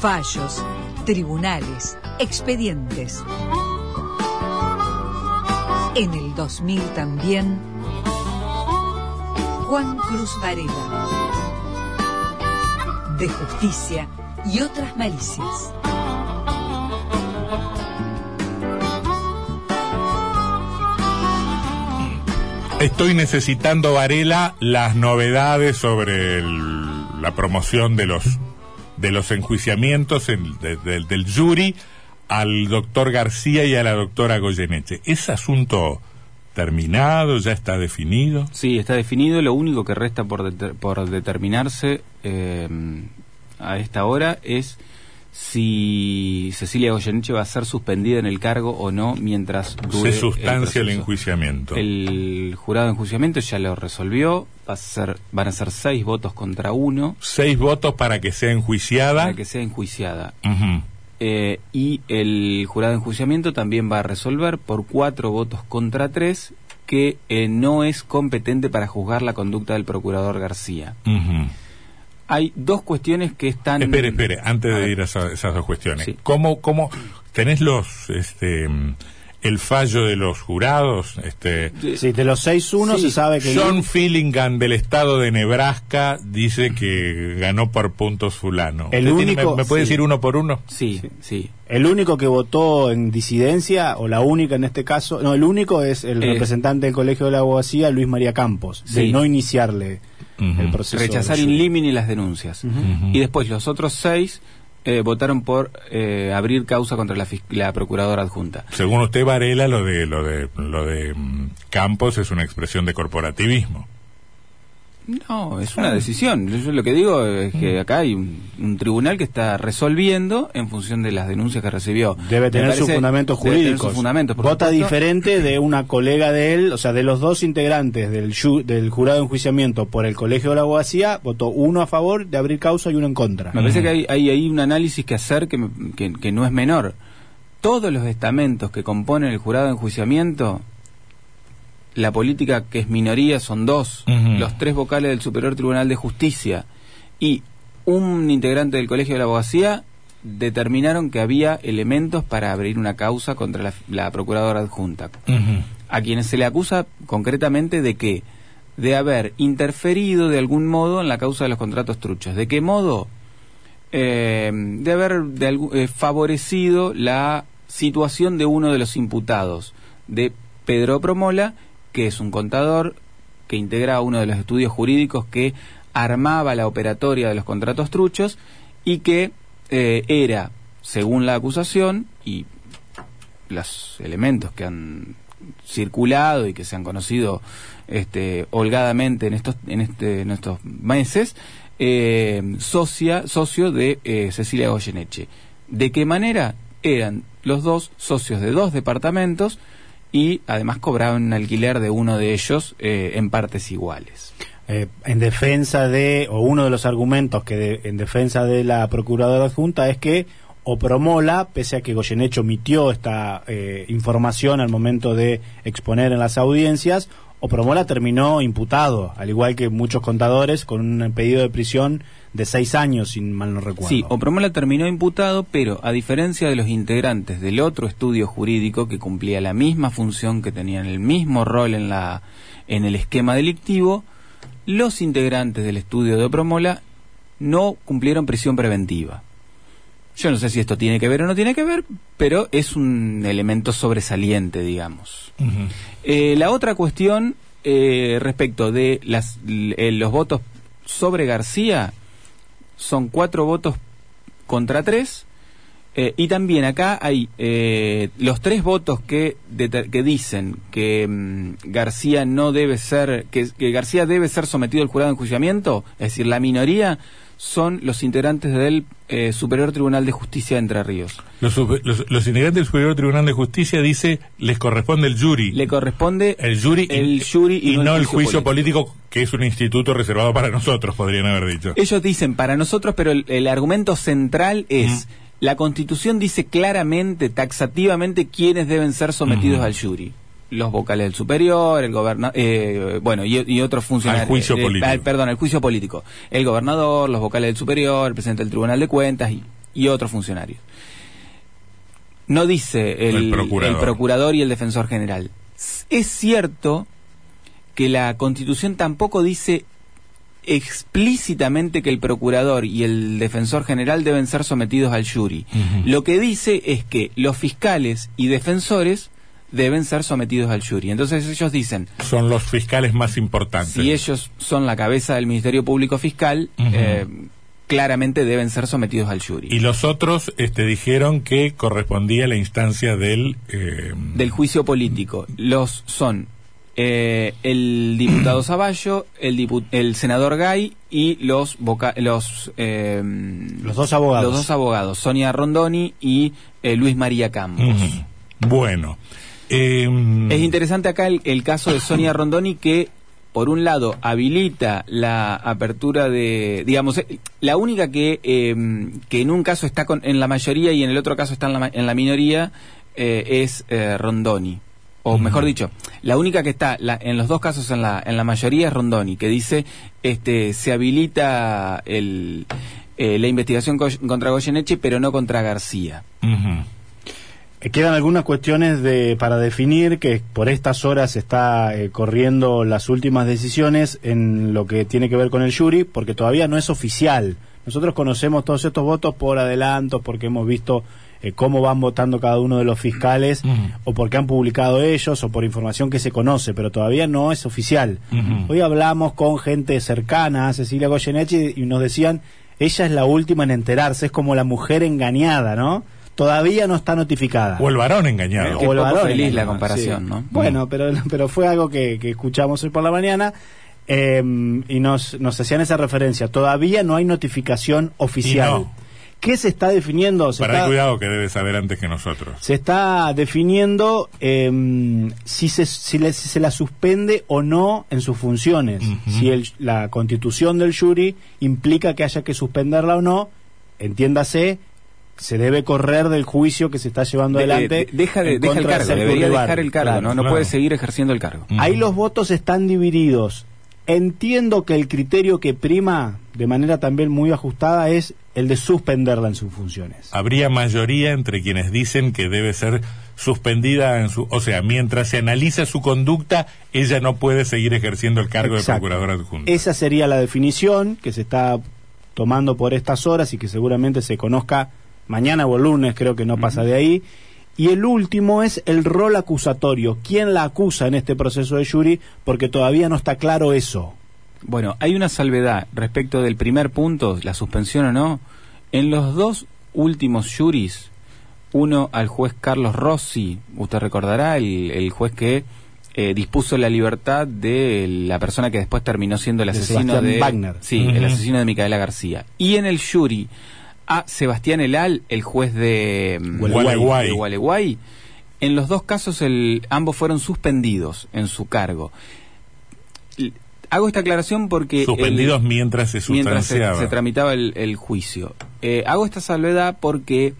fallos, tribunales, expedientes. En el 2000 también, Juan Cruz Varela. De justicia y otras malicias. Estoy necesitando, Varela, las novedades sobre la promoción de los de los enjuiciamientos en- de- de- del jury al doctor García y a la doctora Goyeneche. ¿Es asunto terminado? ¿Ya está definido? Sí, está definido. Lo único que resta por, por determinarse eh, a esta hora es si Cecilia Goyeneche va a ser suspendida en el cargo o no mientras dure Se sustancia el, enjuiciamiento. El jurado de enjuiciamiento ya lo resolvió. Va a ser, van a ser seis votos contra uno Seis votos para que sea enjuiciada. para que sea enjuiciada. Eh, y el jurado de enjuiciamiento también va a resolver por cuatro votos contra tres que eh, no es competente para juzgar la conducta del procurador García. Ujú. Hay dos cuestiones que están... Espere, espere, antes de ir a esa- esas dos cuestiones. Sí. ¿Cómo, cómo tenés los, este, el fallo de los jurados? Este, Sí, de los 6-1 Sí, se sabe que... John Fillingham del estado de Nebraska dice que ganó por puntos fulano. El ¿Usted tiene- único- ¿Me, me puede sí. decir uno por uno? Sí, sí. El único que votó en disidencia, o la única en este caso, no, el único es el Eh. representante del Colegio de la Abogacía, Luis María Campos, de Sí. no iniciarle El proceso. Rechazar in limine las denuncias. Y después los otros seis eh, votaron por eh, abrir causa contra la, la procuradora adjunta. Según usted, Varela, lo de, lo de, lo de mm, Campos es una expresión de corporativismo. No, es una decisión. Yo, yo lo que digo es que acá hay un, un tribunal que está resolviendo en función de las denuncias que recibió. Debe tener sus fundamentos jurídicos. sus fundamentos, Vota supuesto. diferente de una colega de él, o sea, de los dos integrantes del, ju- del jurado de enjuiciamiento por el Colegio de la Abogacía, votó uno a favor de abrir causa y uno en contra. Me parece que hay, hay ahí un análisis que hacer que, me- que, que no es menor. Todos los estamentos que componen el jurado de enjuiciamiento, la política que es minoría son dos, los tres vocales del Superior Tribunal de Justicia y un integrante del Colegio de la Abogacía determinaron que había elementos para abrir una causa contra la, la procuradora adjunta, a quienes se le acusa concretamente de que de haber interferido de algún modo en la causa de los contratos truchos. ¿De qué modo? Eh, de haber de eh, favorecido la situación de uno de los imputados, de Pedro Promola, que es un contador que integra uno de los estudios jurídicos que armaba la operatoria de los contratos truchos y que eh, era, según la acusación y los elementos que han circulado y que se han conocido este, holgadamente en estos, en este, en estos meses, eh, socia, socio de eh, Cecilia Goyeneche. ¿De qué manera? Eran los dos socios de dos departamentos y además cobraban alquiler de uno de ellos eh, en partes iguales. Eh, en defensa de, o uno de los argumentos que de- en defensa de la procuradora adjunta es que Opromola, pese a que Goyeneche omitió esta eh, información al momento de exponer en las audiencias, Opromola terminó imputado, al igual que muchos contadores, con un pedido de prisión de seis años, si mal no recuerdo. Sí, Opromola terminó imputado, pero a diferencia de los integrantes del otro estudio jurídico que cumplía la misma función, que tenían el mismo rol en, la, en el esquema delictivo, los integrantes del estudio de Opromola no cumplieron prisión preventiva. Yo no sé si esto tiene que ver o no tiene que ver, pero es un elemento sobresaliente, digamos. Eh, la otra cuestión eh, respecto de las, eh, los votos sobre García son cuatro votos contra tres. eh, y también acá hay eh, los tres votos que, que dicen que mm, García no debe ser, que, que García debe ser sometido al jurado de enjuiciamiento, es decir, la minoría son los integrantes del eh, Superior Tribunal de Justicia de Entre Ríos. Los, super- los- los integrantes del Superior Tribunal de Justicia dice les corresponde el jury. Le corresponde el jury, y- el jury y, y no el juicio político. que es un instituto reservado para nosotros, podrían haber dicho. Ellos dicen para nosotros, pero el, el argumento central es la Constitución dice claramente, taxativamente, quiénes deben ser sometidos Ujú. al jury. Los vocales del superior, el gobernador, bueno, y, y otros funcionarios. Al juicio eh, político. al- perdón, al juicio político. El gobernador, los vocales del superior, el presidente del Tribunal de Cuentas y, y otros funcionarios. No dice el, El procurador. el procurador y el defensor general. Es cierto que la Constitución tampoco dice explícitamente que el procurador y el defensor general deben ser sometidos al jury. Lo que dice es que los fiscales y defensores deben ser sometidos al jury. Entonces ellos dicen, Son los fiscales más importantes. si ellos son la cabeza del Ministerio Público Fiscal, eh, claramente deben ser sometidos al jury. Y los otros este, dijeron que correspondía a la instancia del... eh, del juicio político. Los son eh, el diputado Zavallo, el, dipu- el senador Gay y los voca- los eh, Los dos abogados. los dos abogados, Sonia Rondoni y eh, Luis María Campos. Bueno. Eh, Es interesante acá el, el caso de Sonia Rondoni que por un lado habilita la apertura de, digamos, eh, la única que, eh, que en un caso está con, en la mayoría y en el otro caso está en la, en la minoría eh, es eh, Rondoni. O mejor dicho, la única que está la- en los dos casos en la, en la mayoría es Rondoni, que dice este se habilita el, eh, la investigación co- contra Goyeneche, pero no contra García. Eh, Quedan algunas cuestiones de, para definir que por estas horas está eh, corriendo las últimas decisiones en lo que tiene que ver con el jury, porque todavía no es oficial. Nosotros conocemos todos estos votos por adelanto, porque hemos visto eh, cómo van votando cada uno de los fiscales, o porque han publicado ellos, o por información que se conoce, pero todavía no es oficial. Hoy hablamos con gente cercana a Cecilia Goyeneche y nos decían, ella es la última en enterarse, es como la mujer engañada, ¿no? Todavía no está notificada. O el varón engañado. Qué O el varón feliz engañado, la comparación, sí. ¿no? Bueno, pero, pero fue algo que, que escuchamos hoy por la mañana eh, y nos, nos hacían esa referencia. Todavía no hay notificación oficial. No. ¿Qué se está definiendo? Se Para está, cuidado que debe saber antes que nosotros. se está definiendo eh, si, se, si, le- si se la suspende o no en sus funciones. Si el- la constitución del jury implica que haya que suspenderla o no, entiéndase, se debe correr del juicio que se está llevando De- adelante. de- deja, de, deja el cargo, debería dejar el cargo, Claro. ¿no? No claro. puede seguir ejerciendo el cargo. Ahí los votos están divididos. Entiendo que el criterio que prima, de manera también muy ajustada, es el de suspenderla en sus funciones. Habría mayoría entre quienes dicen que debe ser suspendida en su... O sea, mientras se analiza su conducta, ella no puede seguir ejerciendo el cargo Exacto. de procuradora adjunta. Esa sería la definición que se está tomando por estas horas y que seguramente se conozca mañana o el lunes, creo que no pasa de ahí. Y el último es el rol acusatorio. ¿Quién la acusa en este proceso de jury? Porque todavía no está claro eso. Bueno, hay una salvedad respecto del primer punto, la suspensión o no. En los dos últimos juris, uno al juez Carlos Rossi, usted recordará, el, el juez que eh, dispuso la libertad de la persona que después terminó siendo el De asesino Sebastián de Wagner. sí, el asesino de Micaela García. Y en el jury a Sebastián Elal, el juez de mm, Gualeguay. de Gualeguay. En los dos casos el, ambos fueron suspendidos en su cargo. Hago esta aclaración porque... el- Suspendidos mientras se mientras se, tramitaba el, el juicio. Eh, hago esta salvedad porque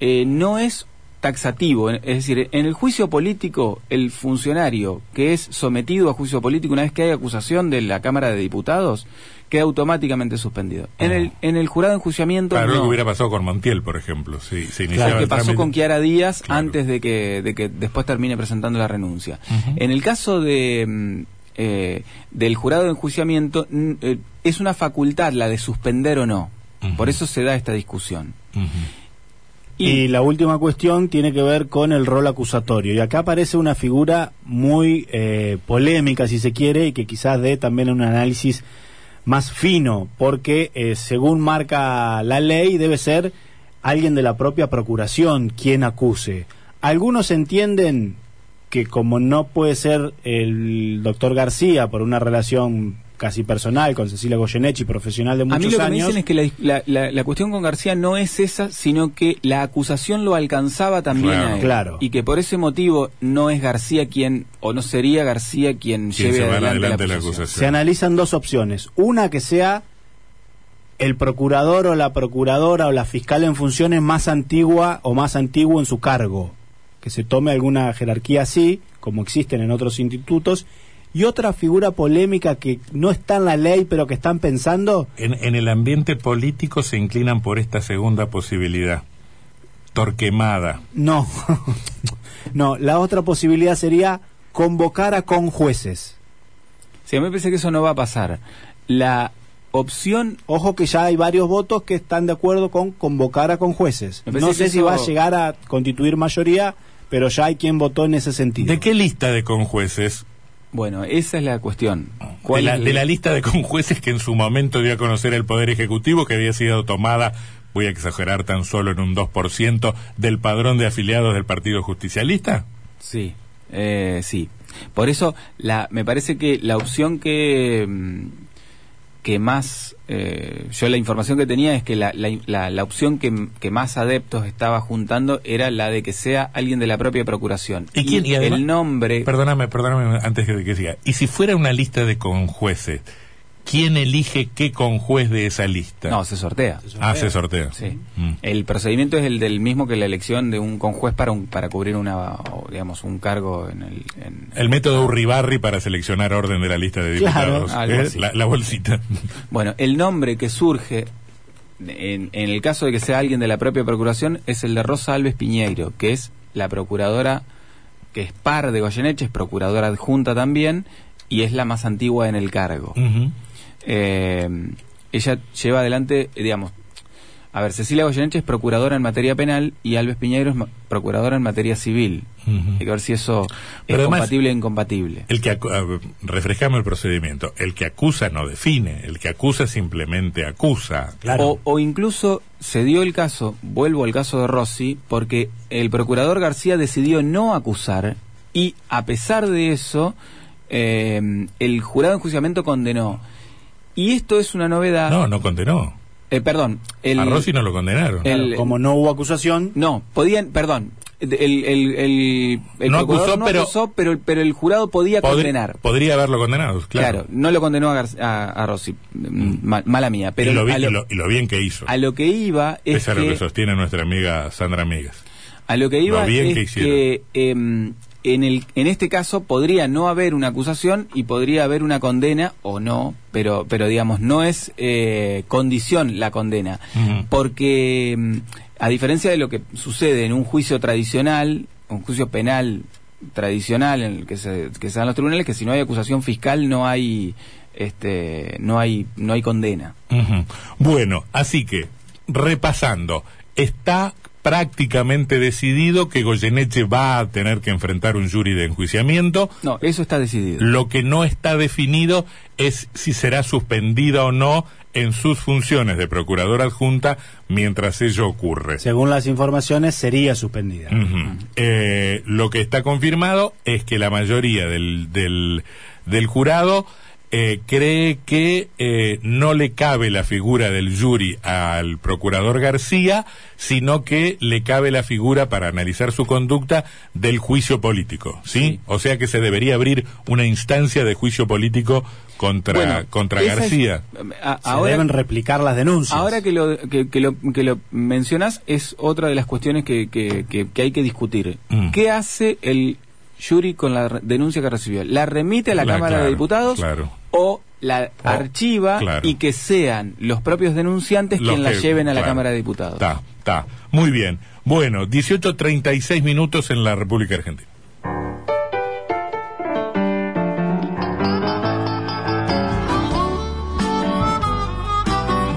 eh, no es taxativo, es decir, en el juicio político, el funcionario que es sometido a juicio político una vez que hay acusación de la Cámara de Diputados, queda automáticamente suspendido. En, Ah. el, en el jurado de enjuiciamiento, Claro, lo que hubiera pasado con Montiel, por ejemplo. Sí, se iniciaba Claro, que el pasó trámite. con Kiara Díaz Claro. antes de que, de que después termine presentando la renuncia. En el caso de mm, eh, del jurado de enjuiciamiento, mm, eh, es una facultad la de suspender o no. Por eso se da esta discusión. Ujú. Y, la última cuestión tiene que ver con el rol acusatorio. Y acá aparece una figura muy eh, polémica, si se quiere, y que quizás dé también un análisis más fino, porque eh, según marca la ley debe ser alguien de la propia procuración quien acuse. Algunos entienden que como no puede ser el doctor García por una relación casi personal con Cecilia Goyeneche, profesional de A mí muchos lo que me años, dicen es que la, la- la- la cuestión con García no es esa, sino que la acusación lo alcanzaba también Claro. a él. Claro. Y que por ese motivo no es García quien, o no sería García quien Quien lleve adelante, adelante la acusación. se analizan dos opciones. Una que sea el procurador o la procuradora o la fiscal en funciones más antigua o más antiguo en su cargo. Que se tome alguna jerarquía así, como existen en otros institutos. Y otra figura polémica que no está en la ley, pero que están pensando, En, en el ambiente político se inclinan por esta segunda posibilidad. Torquemada. no. no, la otra posibilidad sería convocar a con jueces. Sí, a mí me parece que eso no va a pasar. La opción Ojo que ya hay varios votos que están de acuerdo con convocar a con jueces. Me parece No sé si eso- va a llegar a constituir mayoría, pero ya hay quien votó en ese sentido. ¿De qué lista de conjueces? Bueno, esa es la cuestión. De ¿Cuál la, de la lista de conjueces que en su momento dio a conocer el Poder Ejecutivo, que había sido tomada, voy a exagerar tan solo en un 2%, del padrón de afiliados del Partido Justicialista? Sí, eh, sí. Por eso la, me parece que la opción que, mm, que más, eh, yo la información que tenía es que la, la, la- la opción que, que más adeptos estaba juntando era la de que sea alguien de la propia procuración. ¿Y quién? Y además- el nombre... Perdóname, perdóname antes de que siga. Y si fuera una lista de conjueces, ¿quién elige qué conjuez de esa lista? No, se sortea. Ah, se sortea. Sí. Mm. El procedimiento es el del mismo que la elección de un conjuez para un, para cubrir una digamos un cargo en el en- El método Urribarri para seleccionar orden de la lista de Claro, diputados. algo ¿eh? así. la, la bolsita. Bueno, el nombre que surge en, en el caso de que sea alguien de la propia procuración es el de Rosa Alves Piñeiro, que es la procuradora que es par de Goyeneche, es procuradora adjunta también y es la más antigua en el cargo. Ujú. Eh, ella lleva adelante, digamos, a ver, Cecilia Goyeneche es procuradora en materia penal y Alves Piñeiro es procuradora en materia civil. Hay que ver si eso Pero es además- compatible o incompatible. El que refrescame el procedimiento. El que acusa no define, el que acusa simplemente acusa. Claro. O, o incluso se dio el caso, vuelvo al caso de Rossi, porque el procurador García decidió no acusar y a pesar de eso, eh, el jurado de enjuiciamiento condenó. Y esto es una novedad. No, no condenó. Eh, perdón. El, A Rossi no lo condenaron. el- Claro, como no hubo acusación, No, podían, perdón. El, el, el, el No acusó, no pero- acusó, pero, el- pero el jurado podía Podri- condenar. Podría haberlo condenado, Claro. claro. no lo condenó a, Gar- a, a Rossi. Mm, mal- mala mía. Pero y, lo, vi- a, lo, y lo- y lo bien que hizo. a lo que iba es Pese a lo que, sostiene nuestra amiga Sandra Amigas. a lo que iba lo bien es que hicieron. que en, el, en este caso podría no haber una acusación y podría haber una condena o no, pero, pero digamos, no es eh, condición la condena. Porque, em, a diferencia de lo que sucede en un juicio tradicional, un juicio penal tradicional en el que se, que se dan los tribunales, que si no hay acusación fiscal no hay, este, no hay, no hay condena. Bueno, así que, repasando, está prácticamente decidido que Goyeneche va a tener que enfrentar un jury de enjuiciamiento. No, eso está decidido. Lo que no está definido es si será suspendida o no en sus funciones de procuradora adjunta mientras ello ocurre. según las informaciones, sería suspendida. Ujú. Eh, lo que está confirmado es que la mayoría del, del, del jurado eh, cree que eh, no le cabe la figura del jury al procurador García, sino que le cabe la figura para analizar su conducta del juicio político, ¿sí? Sí. O sea que se debería abrir una instancia de juicio político contra, Bueno, contra es- García. a- Se ahora, deben replicar las denuncias. ahora que lo, que, que lo, que lo mencionas, es otra de las cuestiones que, que, que- que hay que discutir. Mm. ¿Qué hace el jury con la denuncia que recibió? ¿La remite a la, La- Cámara claro, de Diputados claro. O la O- archiva claro. y que sean los propios denunciantes Los quien la lleven a la. Cámara de Diputados? Está, está. Muy bien. Bueno, 18.36 minutos en la República Argentina.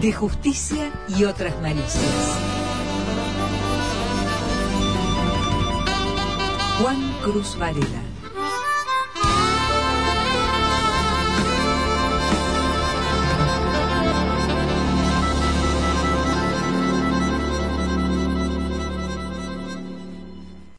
De justicia y otras malicias. Juan Cruz Varela.